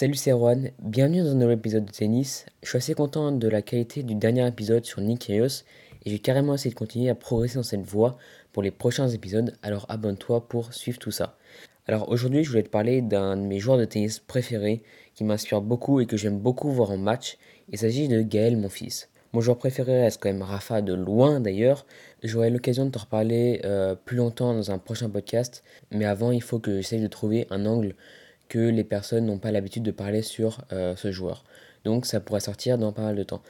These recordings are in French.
Salut c'est Erwan, bienvenue dans un nouvel épisode de tennis. Je suis assez content de la qualité du dernier épisode sur Nick et j'ai carrément essayé de continuer à progresser dans cette voie pour les prochains épisodes, alors abonne-toi pour suivre tout ça. Alors aujourd'hui je voulais te parler d'un de mes joueurs de tennis préférés qui m'inspire beaucoup et que j'aime beaucoup voir en match. Il s'agit de Gaël mon fils. Mon joueur préféré reste quand même Rafa de loin d'ailleurs. J'aurai l'occasion de te reparler euh, plus longtemps dans un prochain podcast, mais avant il faut que j'essaye de trouver un angle que les personnes n'ont pas l'habitude de parler sur euh, ce joueur. Donc ça pourrait sortir dans pas mal de temps.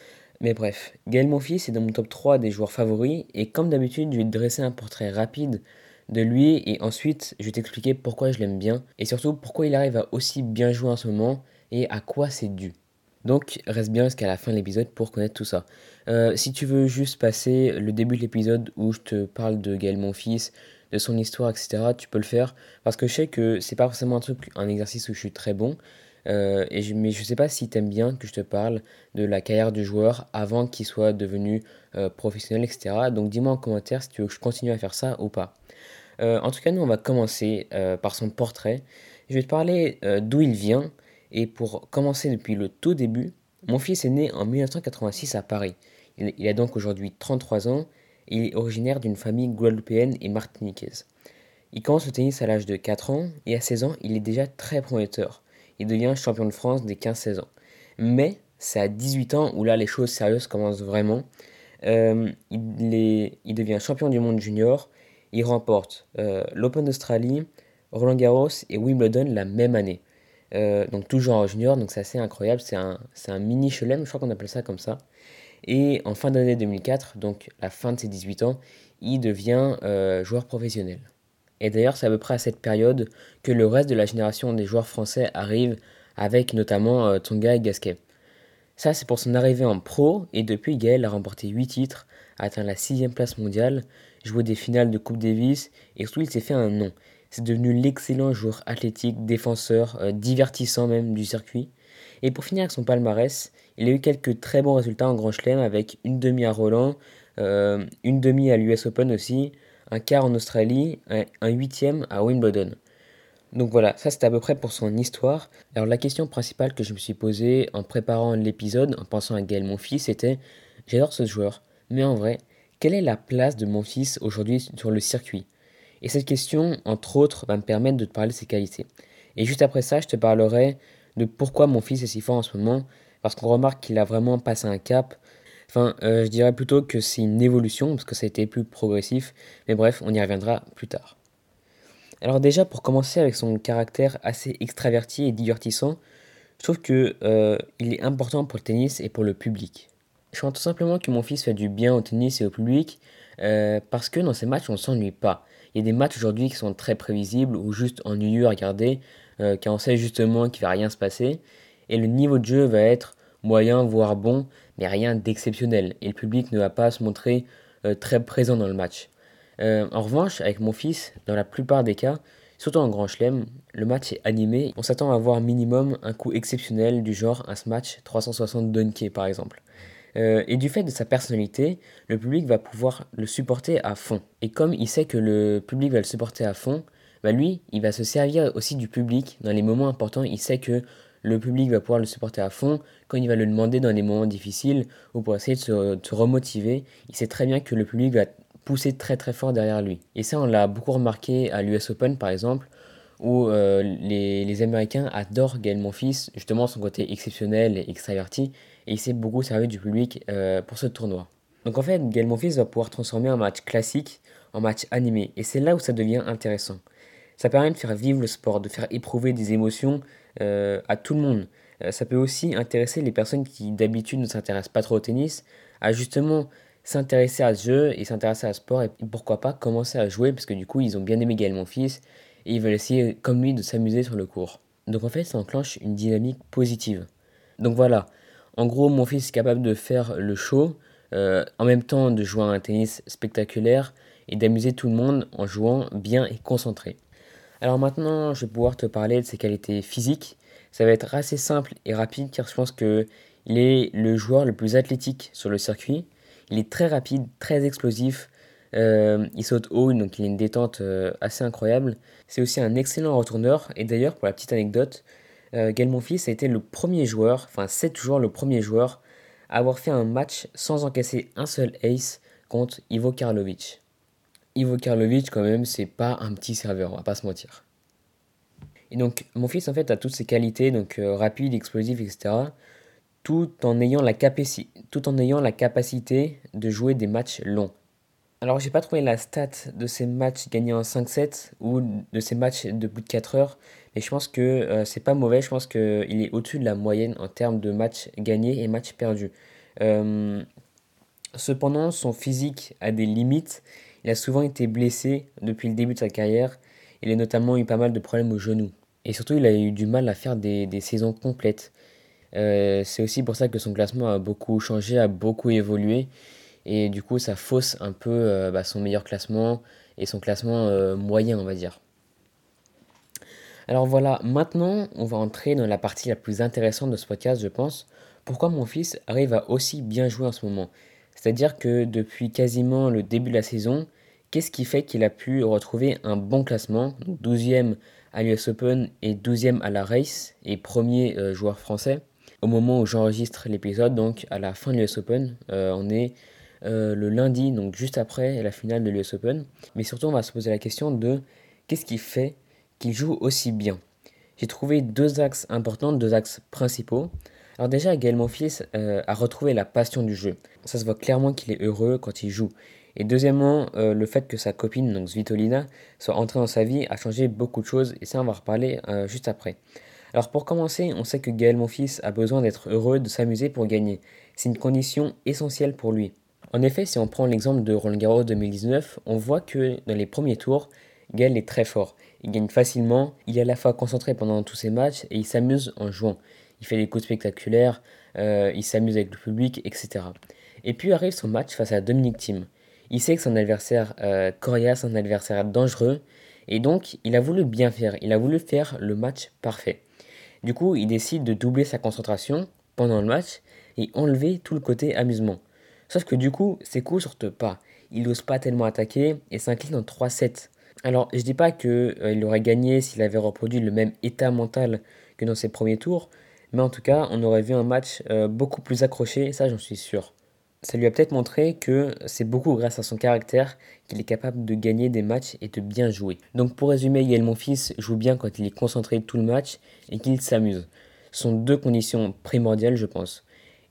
Mais bref, Gaël Monfils est dans mon top 3 des joueurs favoris et comme d'habitude, je vais te dresser un portrait rapide de lui et ensuite je vais t'expliquer pourquoi je l'aime bien et surtout pourquoi il arrive à aussi bien jouer en ce moment et à quoi c'est dû. Donc reste bien jusqu'à la fin de l'épisode pour connaître tout ça. Euh, si tu veux juste passer le début de l'épisode où je te parle de Gaël Monfils, de son histoire, etc., tu peux le faire. Parce que je sais que c'est pas forcément un truc, un exercice où je suis très bon. Euh, et je, mais je sais pas si tu aimes bien que je te parle de la carrière du joueur avant qu'il soit devenu euh, professionnel, etc. Donc dis-moi en commentaire si tu veux que je continue à faire ça ou pas. Euh, en tout cas, nous, on va commencer par son portrait. Je vais te parler d'où il vient. Et pour commencer depuis le tout début, mon fils est né en 1986 à Paris. Il, il a donc aujourd'hui 33 ans il est originaire d'une famille guadeloupéenne et martiniquaise. Il commence le tennis à l'âge de 4 ans et à 16 ans, il est déjà très prometteur. Il devient champion de France dès 15-16 ans. Mais c'est à 18 ans où là les choses sérieuses commencent vraiment. Euh, il, devient champion du monde junior. Il remporte euh, l'Open d'Australie, Roland Garros et Wimbledon la même année. Euh, donc toujours en junior, donc c'est assez incroyable. C'est un, un mini chelem, je crois qu'on appelle ça comme ça. Et en fin d'année 2004, donc la fin de ses 18 ans, il devient euh, joueur professionnel. Et d'ailleurs, c'est à peu près à cette période que le reste de la génération des joueurs français arrive, avec notamment euh, Tonga et Gasquet. Ça, c'est pour son arrivée en pro, et depuis, Gaël a remporté 8 titres, atteint la 6 place mondiale, joué des finales de Coupe Davis, et surtout, il s'est fait un nom. C'est devenu l'excellent joueur athlétique, défenseur, euh, divertissant même du circuit. Et pour finir avec son palmarès, il a eu quelques très bons résultats en Grand Chelem avec une demi à Roland, euh, une demi à l'US Open aussi, un quart en Australie, un, huitième à Wimbledon. Donc voilà, ça c'était à peu près pour son histoire. Alors la question principale que je me suis posée en préparant l'épisode, en pensant à Gaël mon fils, c'était j'adore ce joueur, mais en vrai, quelle est la place de mon fils aujourd'hui sur le circuit? Et cette question, entre autres, va me permettre de te parler de ses qualités. Et juste après ça, je te parlerai de pourquoi mon fils est si fort en ce moment, parce qu'on remarque qu'il a vraiment passé un cap. Enfin, euh, je dirais plutôt que c'est une évolution, parce que ça a été plus progressif, mais bref, on y reviendra plus tard. Alors déjà, pour commencer avec son caractère assez extraverti et divertissant, je trouve qu'il euh, est important pour le tennis et pour le public. Je pense tout simplement que mon fils fait du bien au tennis et au public, euh, parce que dans ces matchs, on ne s'ennuie pas. Il y a des matchs aujourd'hui qui sont très prévisibles ou juste ennuyeux à regarder, euh, car on sait justement qu'il va rien se passer. Et le niveau de jeu va être moyen, voire bon, mais rien d'exceptionnel. Et le public ne va pas se montrer euh, très présent dans le match. Euh, en revanche, avec mon fils, dans la plupart des cas, surtout en grand chelem, le match est animé. On s'attend à avoir minimum un coup exceptionnel du genre un match 360 dunkés par exemple. et du fait de sa personnalité, le public va pouvoir le supporter à fond. Et comme il sait que le public va le supporter à fond, bah lui, il va se servir aussi du public dans les moments importants. Il sait que le public va pouvoir le supporter à fond quand il va le demander dans les moments difficiles ou pour essayer de se, remotiver. Il sait très bien que le public va pousser très très fort derrière lui. Et ça, on l'a beaucoup remarqué à l'US Open par exemple, où euh, les, Américains adorent Gaël Monfils, justement son côté exceptionnel et extraverti, et il s'est beaucoup servi du public euh, pour ce tournoi. Donc en fait, Gaël Monfils va pouvoir transformer un match classique en match animé, et c'est là où ça devient intéressant. Ça permet de faire vivre le sport, de faire éprouver des émotions euh, à tout le monde. Euh, ça peut aussi intéresser les personnes qui d'habitude ne s'intéressent pas trop au tennis à justement s'intéresser à ce jeu et s'intéresser à ce sport et pourquoi pas commencer à jouer parce que du coup ils ont bien aimé Gaël mon fils et ils veulent essayer comme lui de s'amuser sur le cours. Donc en fait ça enclenche une dynamique positive. Donc voilà, en gros mon fils est capable de faire le show euh, en même temps de jouer à un tennis spectaculaire et d'amuser tout le monde en jouant bien et concentré. Alors maintenant, je vais pouvoir te parler de ses qualités physiques. Ça va être assez simple et rapide car je pense qu'il est le joueur le plus athlétique sur le circuit. Il est très rapide, très explosif. Euh, il saute haut, donc il a une détente euh, assez incroyable. C'est aussi un excellent retourneur. Et d'ailleurs, pour la petite anecdote, euh, Monfils a été le premier joueur, enfin c'est toujours le premier joueur, à avoir fait un match sans encaisser un seul ace contre Ivo Karlovic. Ivo Karlovic, quand même, c'est pas un petit serveur, on va pas se mentir. Et donc, mon fils, en fait, a toutes ses qualités, donc euh, rapide, explosif, etc., tout en, ayant la capacité de jouer des matchs longs. Alors, j'ai pas trouvé la stat de ces matchs gagnés en 5-7 ou de ces matchs de plus de 4 heures, mais je pense que euh, c'est pas mauvais. Je pense qu'il est au-dessus de la moyenne en termes de matchs gagnés et matchs perdus. Euh, cependant, son physique a des limites. Il a souvent été blessé depuis le début de sa carrière. Il a notamment eu pas mal de problèmes au genou. Et surtout, il a eu du mal à faire des, saisons complètes. Euh, c'est aussi pour ça que son classement a beaucoup changé, a beaucoup évolué. Et du coup, ça fausse un peu euh, bah, son meilleur classement et son classement euh, moyen, on va dire. Alors voilà, maintenant, on va entrer dans la partie la plus intéressante de ce podcast, je pense. Pourquoi mon fils arrive à aussi bien jouer en ce moment? C'est-à-dire que depuis quasiment le début de la saison, qu'est-ce qui fait qu'il a pu retrouver un bon classement? 12e à l'US Open et 12e à la Race et premier euh, joueur français. Au moment où j'enregistre l'épisode, donc à la fin de l'US Open, euh, on est euh, le lundi, donc juste après la finale de l'US Open. Mais surtout, on va se poser la question de qu'est-ce qui fait qu'il joue aussi bien? J'ai trouvé deux axes importants, deux axes principaux. Alors déjà, Gaël Monfils a retrouvé la passion du jeu. Ça se voit clairement qu'il est heureux quand il joue. Et deuxièmement, euh, le fait que sa copine, donc Svitolina, soit entrée dans sa vie a changé beaucoup de choses, et ça on va reparler euh, juste après. Alors pour commencer, on sait que Gaël Monfils a besoin d'être heureux, de s'amuser pour gagner. C'est une condition essentielle pour lui. En effet, si on prend l'exemple de Roland Garros 2019, on voit que dans les premiers tours, Gaël est très fort. Il gagne facilement, il est à la fois concentré pendant tous ses matchs et il s'amuse en jouant. Il fait des coups spectaculaires, euh, il s'amuse avec le public, etc. Et puis arrive son match face à Dominique Thiem. Il sait que son adversaire euh, coriace, un adversaire dangereux, et donc il a voulu bien faire, il a voulu faire le match parfait. Du coup, il décide de doubler sa concentration pendant le match et enlever tout le côté amusement. Sauf que du coup, ses coups sortent pas. Il n'ose pas tellement attaquer et s'incline en 3-7. Alors, je dis pas qu'il euh, aurait gagné s'il avait reproduit le même état mental que dans ses premiers tours, mais en tout cas, on aurait vu un match euh, beaucoup plus accroché, ça j'en suis sûr ça lui a peut-être montré que c'est beaucoup grâce à son caractère qu'il est capable de gagner des matchs et de bien jouer. Donc pour résumer, Yael Monfils joue bien quand il est concentré tout le match et qu'il s'amuse. Ce sont deux conditions primordiales, je pense.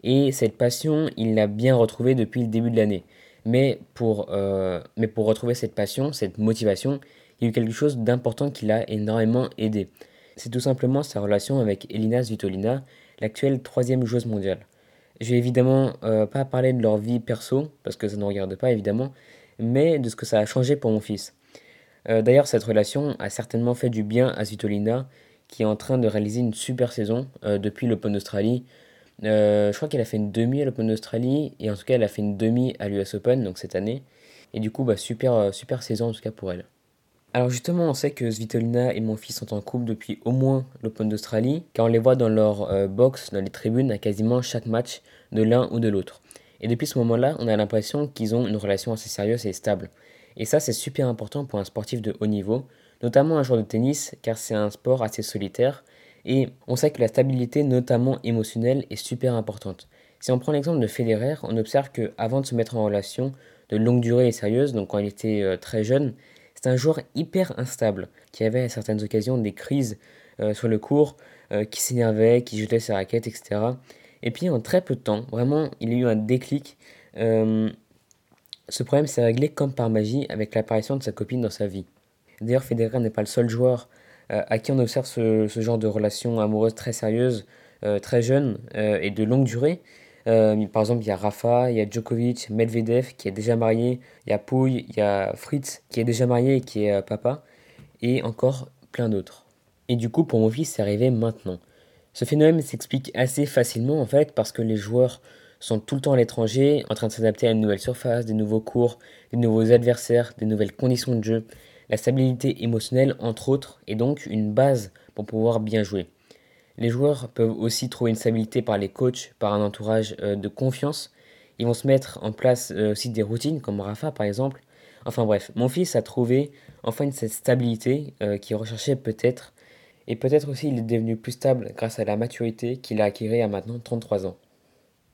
Et cette passion, il l'a bien retrouvée depuis le début de l'année. Mais euh, mais pour retrouver cette passion, cette motivation, il y a eu quelque chose d'important qui l'a énormément aidé. C'est tout simplement sa relation avec Elina Svitolina, l'actuelle troisième joueuse mondiale. Je vais évidemment euh, pas parler de leur vie perso, parce que ça ne regarde pas évidemment, mais de ce que ça a changé pour mon fils. Euh, d'ailleurs, cette relation a certainement fait du bien à Svitolina, qui est en train de réaliser une super saison euh, depuis l'Open d'Australie. je crois qu'elle a fait une demi à l'Open d'Australie, et en tout cas, elle a fait une demi à l'US Open, donc cette année. Et du coup, bah, super, super saison en tout cas pour elle. Alors justement, on sait que Svitolina et mon fils sont en couple depuis au moins l'Open d'Australie, car on les voit dans leur euh, box, dans les tribunes, à quasiment chaque match de l'un ou de l'autre. Et depuis ce moment-là, on a l'impression qu'ils ont une relation assez sérieuse et stable. Et ça, c'est super important pour un sportif de haut niveau, notamment un joueur de tennis, car c'est un sport assez solitaire, et on sait que la stabilité, notamment émotionnelle, est super importante. Si on prend l'exemple de Federer, on observe qu'avant de se mettre en relation de longue durée et sérieuse, donc quand il était euh, très jeune, c'est un joueur hyper instable, qui avait à certaines occasions des crises euh, sur le court, euh, qui s'énervait, qui jetait ses raquettes, etc. Et puis en très peu de temps, vraiment, il a eu un déclic. Euh, ce problème s'est réglé comme par magie avec l'apparition de sa copine dans sa vie. D'ailleurs, Federer n'est pas le seul joueur à qui on observe ce, ce, genre de relation amoureuse très sérieuse, très jeune et de longue durée. Euh, par exemple, il y a Rafa, il y a Djokovic, Medvedev qui est déjà marié, il y a Pouille, il y a Fritz qui est déjà marié et qui est euh, papa, et encore plein d'autres. Et du coup, pour mon fils, c'est arrivé maintenant. Ce phénomène s'explique assez facilement en fait parce que les joueurs sont tout le temps à l'étranger, en train de s'adapter à une nouvelle surface, des nouveaux cours, des nouveaux adversaires, des nouvelles conditions de jeu. La stabilité émotionnelle, entre autres, est donc une base pour pouvoir bien jouer. Les joueurs peuvent aussi trouver une stabilité par les coachs, par un entourage euh, de confiance. Ils vont se mettre en place euh, aussi des routines, comme Rafa par exemple. Enfin bref, mon fils a trouvé enfin cette stabilité euh, qu'il recherchait peut-être. Et peut-être aussi il est devenu plus stable grâce à la maturité qu'il a acquis à maintenant 33 ans.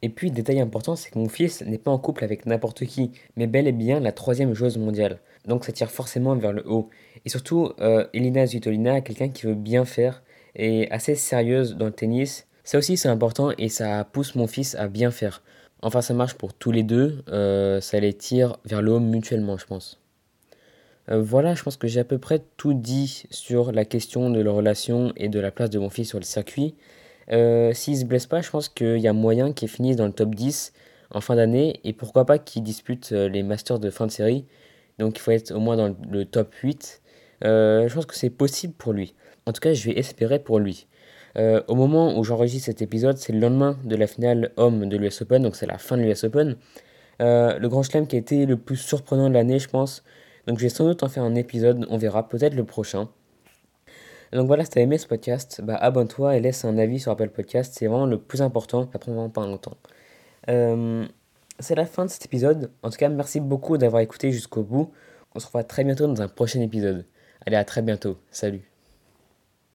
Et puis, détail important, c'est que mon fils n'est pas en couple avec n'importe qui, mais bel et bien la troisième joueuse mondiale. Donc ça tire forcément vers le haut. Et surtout, euh, Elina Zvitolina est quelqu'un qui veut bien faire et assez sérieuse dans le tennis. Ça aussi c'est important et ça pousse mon fils à bien faire. Enfin ça marche pour tous les deux, euh, ça les tire vers le haut mutuellement je pense. Euh, voilà, je pense que j'ai à peu près tout dit sur la question de leur relation et de la place de mon fils sur le circuit. Euh, S'il se blesse pas, je pense qu'il y a moyen qu'il finisse dans le top 10 en fin d'année et pourquoi pas qu'il dispute euh, les Masters de fin de série. Donc il faut être au moins dans le top 8. Euh, je pense que c'est possible pour lui. En tout cas, je vais espérer pour lui. Euh, au moment où j'enregistre cet épisode, c'est le lendemain de la finale homme de l'US Open, donc c'est la fin de l'US Open. le grand chelem qui a été le plus surprenant de l'année, je pense. Donc je vais sans doute en faire un épisode, on verra peut-être le prochain. Donc voilà, si t'as aimé ce podcast, bah abonne-toi et laisse un avis sur Apple Podcast, c'est vraiment le plus important, ça prend vraiment pas longtemps. Euh, c'est la fin de cet épisode, en tout cas merci beaucoup d'avoir écouté jusqu'au bout, on se revoit très bientôt dans un prochain épisode. Allez, à très bientôt, salut